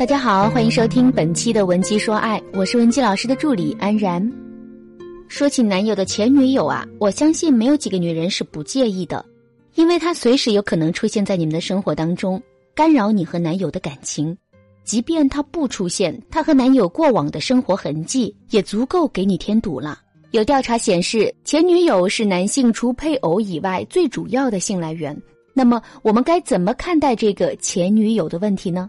大家好，欢迎收听本期的文姬说爱，我是文姬老师的助理安然。说起男友的前女友啊，我相信没有几个女人是不介意的，因为她随时有可能出现在你们的生活当中，干扰你和男友的感情。即便她不出现，她和男友过往的生活痕迹也足够给你添堵了。有调查显示，前女友是男性除配偶以外最主要的性来源。那么，我们该怎么看待这个前女友的问题呢？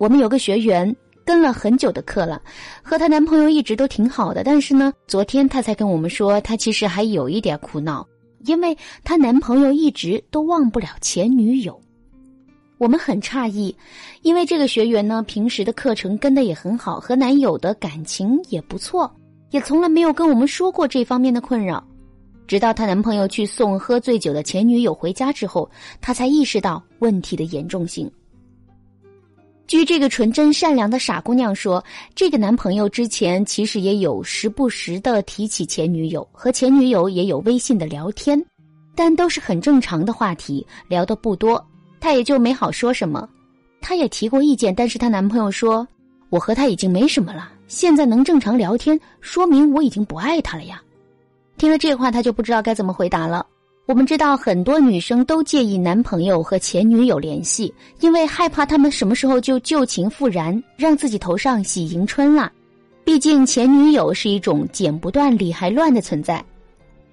我们有个学员跟了很久的课了，和她男朋友一直都挺好的，但是呢，昨天她才跟我们说，她其实还有一点苦恼，因为她男朋友一直都忘不了前女友。我们很诧异，因为这个学员呢，平时的课程跟的也很好，和男友的感情也不错，也从来没有跟我们说过这方面的困扰。直到她男朋友去送喝醉酒的前女友回家之后，她才意识到问题的严重性。据这个纯真善良的傻姑娘说，这个男朋友之前其实也有时不时的提起前女友，和前女友也有微信的聊天，但都是很正常的话题，聊的不多，她也就没好说什么。她也提过意见，但是她男朋友说：“我和他已经没什么了，现在能正常聊天，说明我已经不爱他了呀。”听了这话，她就不知道该怎么回答了。我们知道很多女生都介意男朋友和前女友联系，因为害怕他们什么时候就旧情复燃，让自己头上喜迎春了。毕竟前女友是一种剪不断理还乱的存在，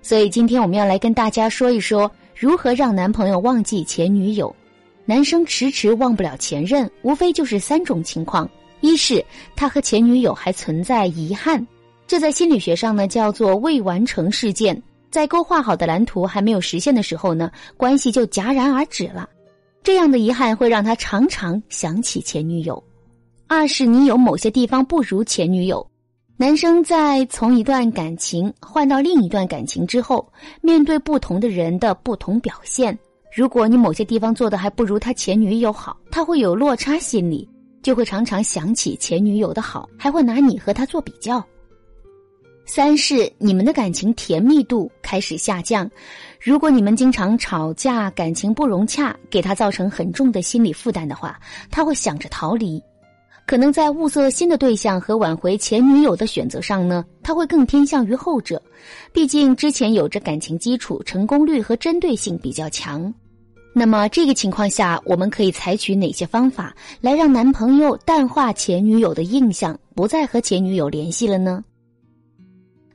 所以今天我们要来跟大家说一说如何让男朋友忘记前女友。男生迟迟忘不了前任，无非就是三种情况：一是他和前女友还存在遗憾，这在心理学上呢叫做未完成事件。在勾画好的蓝图还没有实现的时候呢，关系就戛然而止了。这样的遗憾会让他常常想起前女友。二是你有某些地方不如前女友。男生在从一段感情换到另一段感情之后，面对不同的人的不同表现，如果你某些地方做的还不如他前女友好，他会有落差心理，就会常常想起前女友的好，还会拿你和他做比较。三是你们的感情甜蜜度开始下降，如果你们经常吵架，感情不融洽，给他造成很重的心理负担的话，他会想着逃离。可能在物色新的对象和挽回前女友的选择上呢，他会更偏向于后者，毕竟之前有着感情基础，成功率和针对性比较强。那么这个情况下，我们可以采取哪些方法来让男朋友淡化前女友的印象，不再和前女友联系了呢？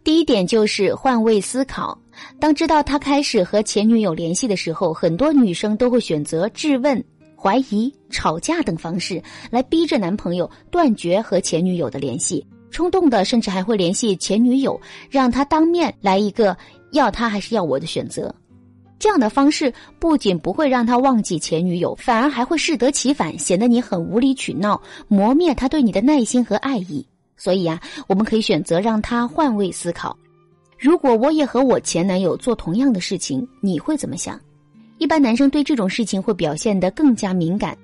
第一点就是换位思考。当知道他开始和前女友联系的时候，很多女生都会选择质问、怀疑、吵架等方式来逼着男朋友断绝和前女友的联系。冲动的甚至还会联系前女友，让他当面来一个要他还是要我的选择。这样的方式不仅不会让他忘记前女友，反而还会适得其反，显得你很无理取闹，磨灭他对你的耐心和爱意。所以啊，我们可以选择让他换位思考。如果我也和我前男友做同样的事情，你会怎么想？一般男生对这种事情会表现得更加敏感，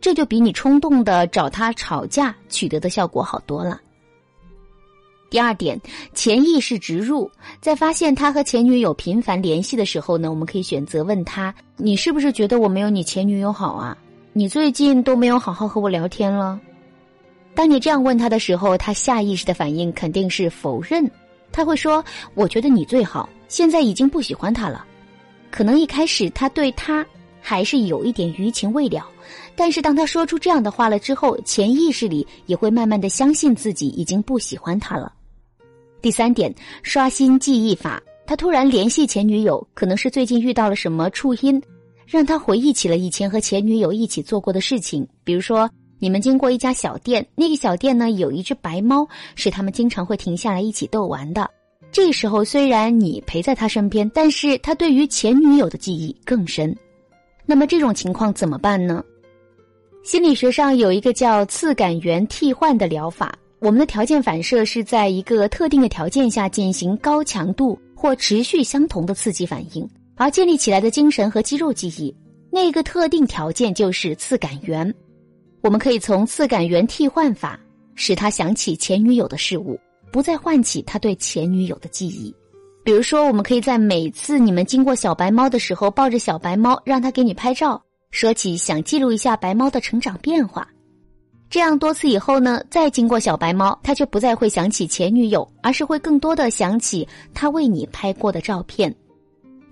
这就比你冲动的找他吵架取得的效果好多了。第二点，潜意识植入，在发现他和前女友频繁联系的时候呢，我们可以选择问他：“你是不是觉得我没有你前女友好啊？你最近都没有好好和我聊天了？”当你这样问他的时候，他下意识的反应肯定是否认。他会说：“我觉得你最好，现在已经不喜欢他了。”可能一开始他对他还是有一点余情未了，但是当他说出这样的话了之后，潜意识里也会慢慢的相信自己已经不喜欢他了。第三点，刷新记忆法。他突然联系前女友，可能是最近遇到了什么触因，让他回忆起了以前和前女友一起做过的事情，比如说。你们经过一家小店，那个小店呢有一只白猫，是他们经常会停下来一起逗玩的。这时候虽然你陪在他身边，但是他对于前女友的记忆更深。那么这种情况怎么办呢？心理学上有一个叫次感源替换的疗法。我们的条件反射是在一个特定的条件下进行高强度或持续相同的刺激反应，而建立起来的精神和肌肉记忆，那个特定条件就是次感源。我们可以从次感源替换法使他想起前女友的事物，不再唤起他对前女友的记忆。比如说，我们可以在每次你们经过小白猫的时候，抱着小白猫让他给你拍照，说起想记录一下白猫的成长变化。这样多次以后呢，再经过小白猫，他就不再会想起前女友，而是会更多的想起他为你拍过的照片。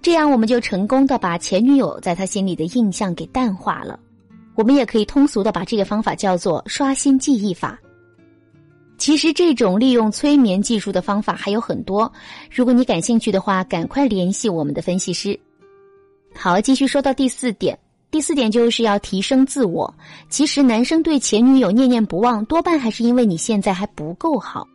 这样我们就成功的把前女友在他心里的印象给淡化了。我们也可以通俗的把这个方法叫做刷新记忆法。其实这种利用催眠技术的方法还有很多，如果你感兴趣的话，赶快联系我们的分析师。好，继续说到第四点，第四点就是要提升自我。其实男生对前女友念念不忘，多半还是因为你现在还不够好，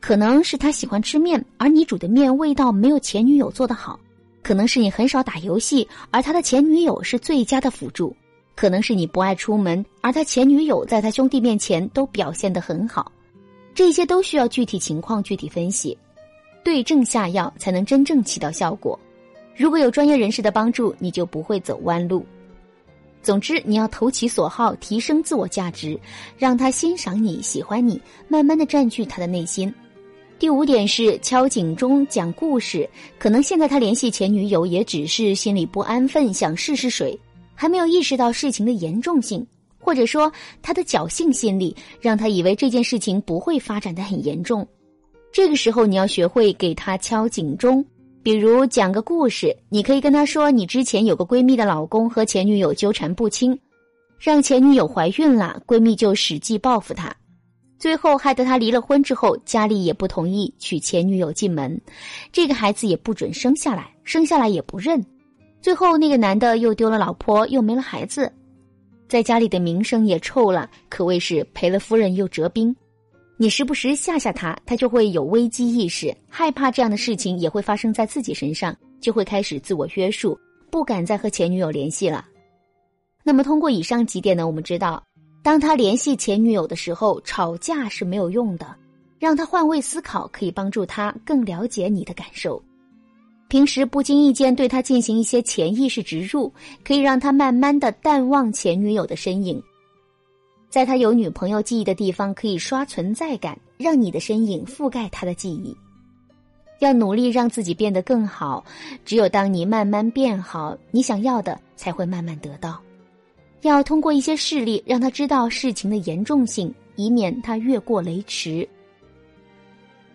可能是他喜欢吃面，而你煮的面味道没有前女友做的好；可能是你很少打游戏，而他的前女友是最佳的辅助；可能是你不爱出门，而他前女友在他兄弟面前都表现得很好。这些都需要具体情况具体分析，对症下药才能真正起到效果。如果有专业人士的帮助，你就不会走弯路。总之，你要投其所好，提升自我价值，让他欣赏你、喜欢你，慢慢的占据他的内心。第五点是敲警钟、讲故事。可能现在他联系前女友，也只是心里不安分，想试试水，还没有意识到事情的严重性。或者说，他的侥幸心理让他以为这件事情不会发展的很严重。这个时候，你要学会给他敲警钟，比如讲个故事。你可以跟他说，你之前有个闺蜜的老公和前女友纠缠不清，让前女友怀孕了，闺蜜就使计报复他，最后害得他离了婚之后，家里也不同意娶前女友进门，这个孩子也不准生下来，生下来也不认，最后那个男的又丢了老婆，又没了孩子。在家里的名声也臭了，可谓是赔了夫人又折兵。你时不时吓吓他，他就会有危机意识，害怕这样的事情也会发生在自己身上，就会开始自我约束，不敢再和前女友联系了。那么通过以上几点呢，我们知道，当他联系前女友的时候，吵架是没有用的，让他换位思考，可以帮助他更了解你的感受。平时不经意间对他进行一些潜意识植入，可以让他慢慢的淡忘前女友的身影，在他有女朋友记忆的地方可以刷存在感，让你的身影覆盖他的记忆。要努力让自己变得更好，只有当你慢慢变好，你想要的才会慢慢得到。要通过一些事例让他知道事情的严重性，以免他越过雷池。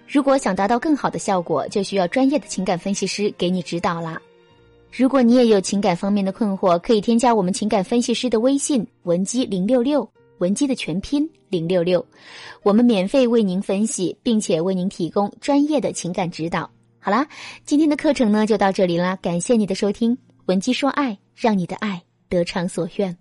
如果想达到更好的效果，就需要专业的情感分析师给你指导啦。如果你也有情感方面的困惑，可以添加我们情感分析师的微信文姬零六六，文姬的全拼零六六，我们免费为您分析，并且为您提供专业的情感指导。好啦，今天的课程呢就到这里啦，感谢你的收听，文姬说爱，让你的爱得偿所愿。